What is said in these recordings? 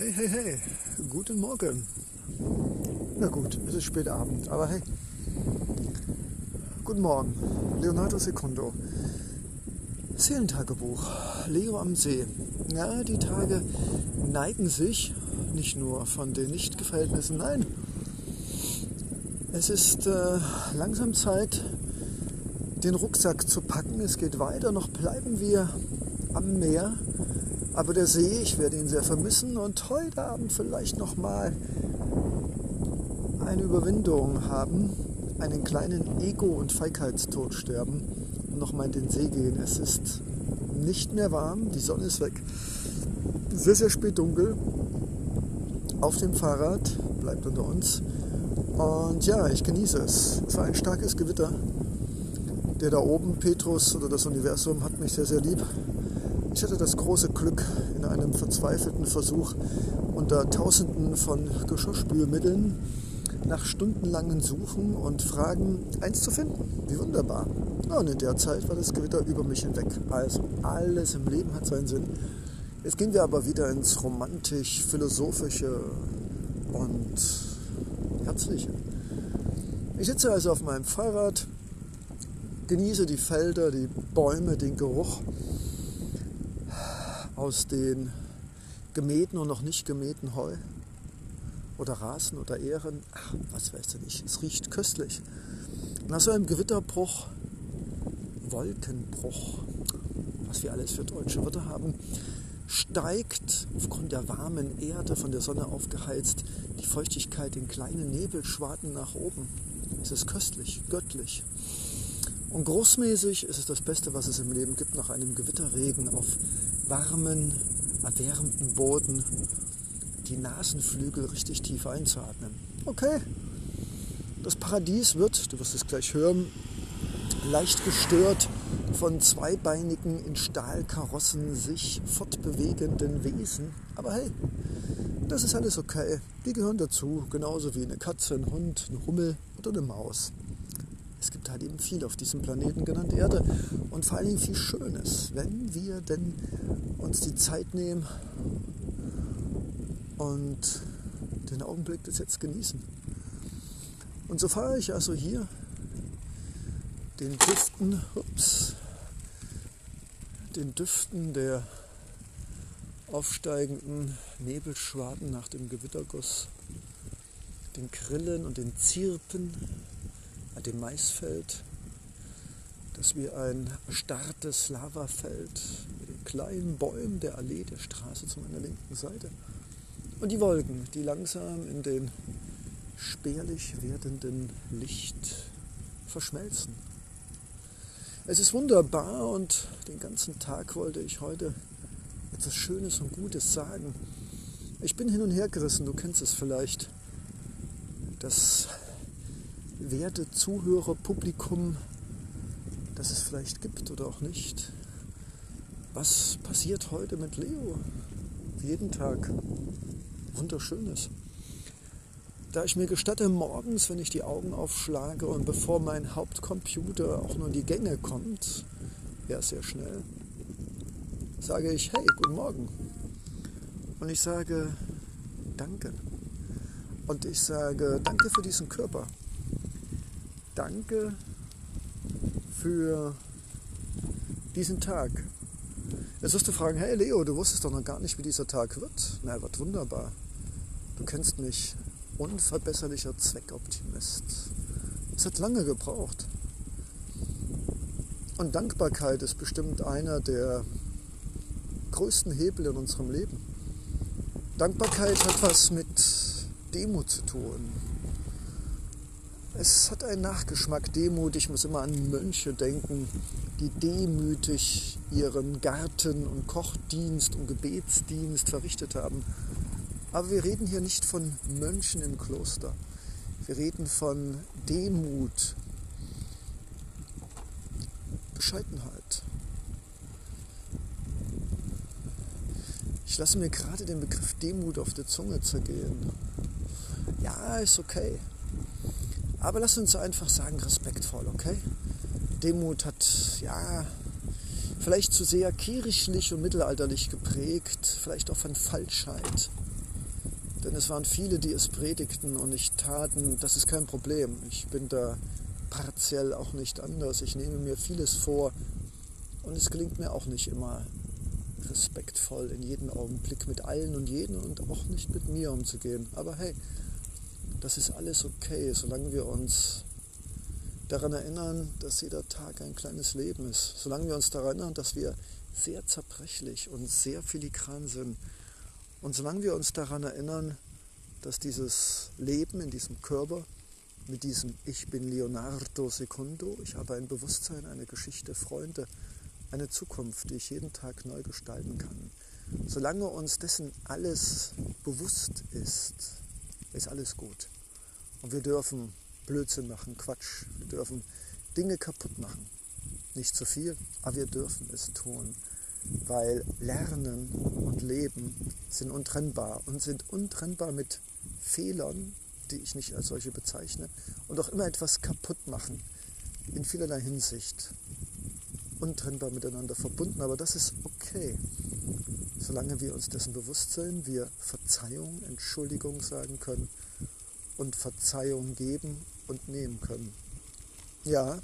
Hey, hey, hey, guten Morgen. Na gut, es ist spät Abend, aber hey. Guten Morgen, Leonardo Secundo. Seelentagebuch, Leo am See. Ja, die Tage neigen sich, nicht nur von den Nichtverhältnissen, nein. Es ist äh, langsam Zeit, den Rucksack zu packen. Es geht weiter, noch bleiben wir am Meer aber der See, ich werde ihn sehr vermissen und heute Abend vielleicht nochmal eine Überwindung haben, einen kleinen Ego- und Feigheitstod sterben und nochmal in den See gehen. Es ist nicht mehr warm, die Sonne ist weg. Sehr, sehr spät dunkel. Auf dem Fahrrad, bleibt unter uns. Und ja, ich genieße es. Es war ein starkes Gewitter. Der da oben, Petrus oder das Universum, hat mich sehr, sehr lieb. Ich hatte das große Glück, in einem verzweifelten Versuch unter Tausenden von Geschirrspülmitteln nach stundenlangen Suchen und Fragen eins zu finden. Wie wunderbar. und in der Zeit war das Gewitter über mich hinweg. Also alles im Leben hat seinen Sinn. Jetzt gehen wir aber wieder ins romantisch-philosophische und herzliche. Ich sitze also auf meinem Fahrrad, genieße die Felder, die Bäume, den Geruch aus den gemähten und noch nicht gemähten Heu oder Rasen oder Ähren. Ach, was weiß ich nicht. Es riecht köstlich. Nach so einem Gewitterbruch, Wolkenbruch, was wir alles für deutsche Wörter haben, steigt aufgrund der warmen Erde, von der Sonne aufgeheizt, die Feuchtigkeit in kleinen Nebelschwaden nach oben. Es ist köstlich, göttlich. Und großmäßig ist es das Beste, was es im Leben gibt, nach einem Gewitterregen auf warmen, erwärmten Boden die Nasenflügel richtig tief einzuatmen. Okay, das Paradies wird, du wirst es gleich hören, leicht gestört von zweibeinigen in Stahlkarossen sich fortbewegenden Wesen. Aber hey, das ist alles okay. Die gehören dazu, genauso wie eine Katze, ein Hund, ein Hummel oder eine Maus. Es gibt halt eben viel auf diesem Planeten genannt Erde und vor Dingen viel Schönes, wenn wir denn uns die Zeit nehmen und den Augenblick des Jetzt genießen. Und so fahre ich also hier den Düften, ups, den Düften der aufsteigenden Nebelschwaden nach dem Gewitterguss, den Grillen und den Zirpen dem Maisfeld, das wie ein erstarrtes Lavafeld mit den kleinen Bäumen der Allee der Straße zu meiner linken Seite. Und die Wolken, die langsam in den spärlich werdenden Licht verschmelzen. Es ist wunderbar und den ganzen Tag wollte ich heute etwas Schönes und Gutes sagen. Ich bin hin und her gerissen, du kennst es vielleicht. Das werte Zuhörer, Publikum, das es vielleicht gibt oder auch nicht. Was passiert heute mit Leo? Jeden Tag. Wunderschönes. Da ich mir gestatte, morgens, wenn ich die Augen aufschlage und bevor mein Hauptcomputer auch nur in die Gänge kommt, ja sehr schnell, sage ich, hey, guten Morgen. Und ich sage, danke. Und ich sage, danke für diesen Körper danke für diesen Tag. Jetzt wirst du fragen, hey Leo, du wusstest doch noch gar nicht, wie dieser Tag wird. Na, er wird wunderbar. Du kennst mich, unverbesserlicher Zweckoptimist. Es hat lange gebraucht. Und Dankbarkeit ist bestimmt einer der größten Hebel in unserem Leben. Dankbarkeit hat was mit Demut zu tun, es hat einen Nachgeschmack Demut. Ich muss immer an Mönche denken, die demütig ihren Garten- und Kochdienst und Gebetsdienst verrichtet haben. Aber wir reden hier nicht von Mönchen im Kloster. Wir reden von Demut, Bescheidenheit. Ich lasse mir gerade den Begriff Demut auf der Zunge zergehen. Ja, ist okay. Aber lass uns einfach sagen, respektvoll, okay? Demut hat, ja, vielleicht zu sehr kirchlich und mittelalterlich geprägt, vielleicht auch von Falschheit. Denn es waren viele, die es predigten und nicht taten. Das ist kein Problem. Ich bin da partiell auch nicht anders. Ich nehme mir vieles vor und es gelingt mir auch nicht immer respektvoll in jedem Augenblick mit allen und jeden und auch nicht mit mir umzugehen. Aber hey, das ist alles okay, solange wir uns daran erinnern, dass jeder Tag ein kleines Leben ist. Solange wir uns daran erinnern, dass wir sehr zerbrechlich und sehr filigran sind. Und solange wir uns daran erinnern, dass dieses Leben in diesem Körper mit diesem Ich bin Leonardo Secundo, ich habe ein Bewusstsein, eine Geschichte, Freunde, eine Zukunft, die ich jeden Tag neu gestalten kann. Solange uns dessen alles bewusst ist, ist alles gut. Und wir dürfen Blödsinn machen, Quatsch. Wir dürfen Dinge kaputt machen. Nicht zu viel, aber wir dürfen es tun. Weil Lernen und Leben sind untrennbar und sind untrennbar mit Fehlern, die ich nicht als solche bezeichne, und auch immer etwas kaputt machen. In vielerlei Hinsicht. Untrennbar miteinander verbunden, aber das ist okay. Solange wir uns dessen bewusst sind, wir Verzeihung, Entschuldigung sagen können und Verzeihung geben und nehmen können. Ja,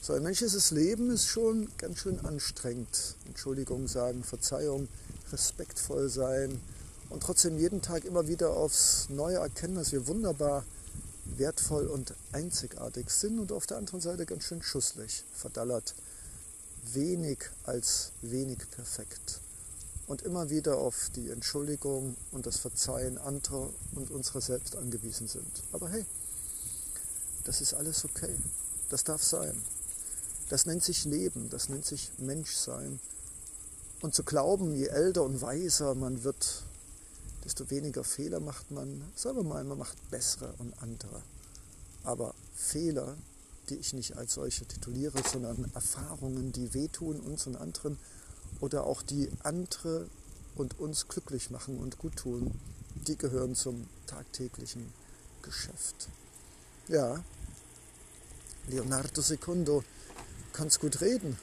so ein menschliches Leben ist schon ganz schön anstrengend. Entschuldigung sagen, Verzeihung, respektvoll sein und trotzdem jeden Tag immer wieder aufs Neue erkennen, dass wir wunderbar wertvoll und einzigartig sind und auf der anderen Seite ganz schön schusslich, verdallert, wenig als wenig perfekt und immer wieder auf die Entschuldigung und das Verzeihen anderer und unserer selbst angewiesen sind. Aber hey, das ist alles okay. Das darf sein. Das nennt sich Leben, das nennt sich Menschsein. Und zu glauben, je älter und weiser man wird, desto weniger Fehler macht man. Sagen wir mal, man macht bessere und andere. Aber Fehler, die ich nicht als solche tituliere, sondern Erfahrungen, die wehtun uns und anderen, oder auch die andere und uns glücklich machen und gut tun, die gehören zum tagtäglichen Geschäft. Ja, Leonardo Secundo kannst gut reden.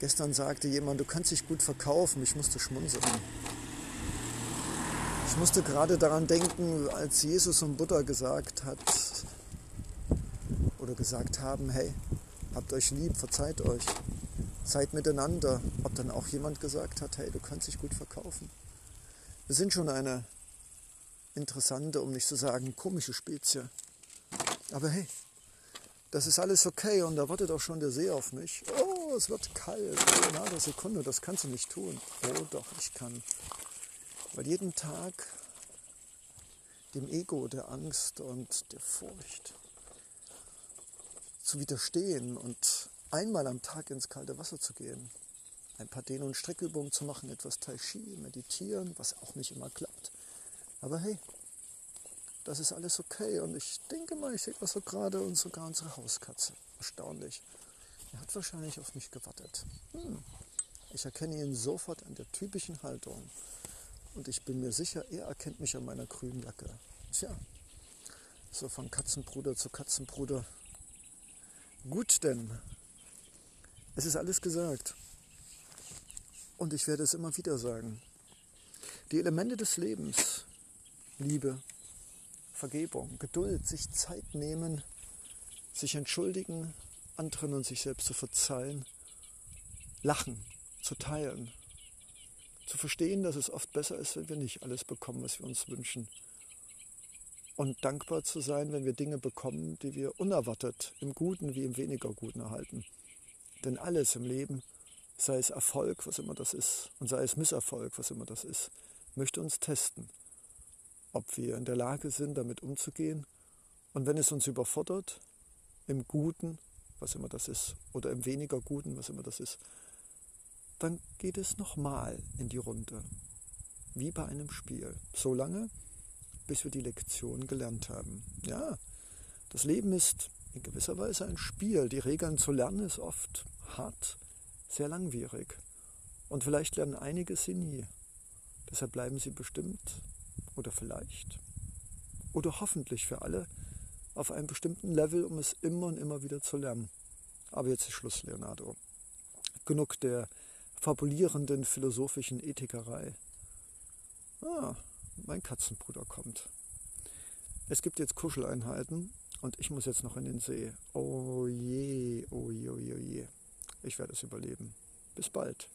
Gestern sagte jemand, du kannst dich gut verkaufen. Ich musste schmunzeln. Ich musste gerade daran denken, als Jesus und Buddha gesagt hat oder gesagt haben, hey, habt euch lieb, verzeiht euch. Seid miteinander. Ob dann auch jemand gesagt hat, hey, du kannst dich gut verkaufen. Wir sind schon eine interessante, um nicht zu sagen komische Spezie. Aber hey, das ist alles okay und da wartet auch schon der See auf mich. Oh, es wird kalt. Leonardo Sekunde, das kannst du nicht tun. Oh doch, ich kann. Weil jeden Tag dem Ego, der Angst und der Furcht zu widerstehen und einmal am Tag ins kalte Wasser zu gehen, ein paar Dehn- und Streckübungen zu machen, etwas Tai Chi, meditieren, was auch nicht immer klappt. Aber hey, das ist alles okay und ich denke mal, ich sehe was so gerade und sogar unsere Hauskatze. Erstaunlich. Er hat wahrscheinlich auf mich gewartet. Hm. Ich erkenne ihn sofort an der typischen Haltung. Und ich bin mir sicher, er erkennt mich an meiner grünen Jacke. Tja, so von Katzenbruder zu Katzenbruder. Gut denn, es ist alles gesagt. Und ich werde es immer wieder sagen. Die Elemente des Lebens, Liebe, Vergebung, Geduld, sich Zeit nehmen, sich entschuldigen, anderen und sich selbst zu verzeihen, lachen, zu teilen, zu verstehen, dass es oft besser ist, wenn wir nicht alles bekommen, was wir uns wünschen. Und dankbar zu sein, wenn wir Dinge bekommen, die wir unerwartet, im Guten wie im weniger Guten erhalten. Denn alles im Leben, sei es Erfolg, was immer das ist, und sei es Misserfolg, was immer das ist, möchte uns testen, ob wir in der Lage sind, damit umzugehen. Und wenn es uns überfordert, im Guten, was immer das ist, oder im weniger Guten, was immer das ist, dann geht es nochmal in die Runde, wie bei einem Spiel, so lange, bis wir die Lektion gelernt haben. Ja, das Leben ist in gewisser Weise ein Spiel. Die Regeln zu lernen ist oft hart, sehr langwierig. Und vielleicht lernen einige sie nie. Deshalb bleiben sie bestimmt oder vielleicht oder hoffentlich für alle auf einem bestimmten Level, um es immer und immer wieder zu lernen. Aber jetzt ist Schluss, Leonardo. Genug der fabulierenden philosophischen Ethikerei. Ah, mein Katzenbruder kommt. Es gibt jetzt Kuscheleinheiten und ich muss jetzt noch in den See. Oh je, oh je, oh je, oh je. Ich werde es überleben. Bis bald.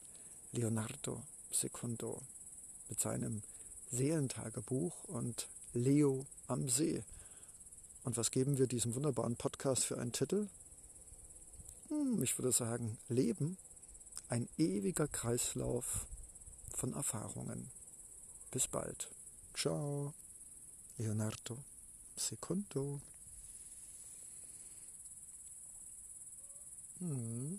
Leonardo Secundo mit seinem Seelentagebuch und Leo am See. Und was geben wir diesem wunderbaren Podcast für einen Titel? Hm, ich würde sagen, Leben, ein ewiger Kreislauf von Erfahrungen. Bis bald. Ciao. Leonardo Secundo. Hmm.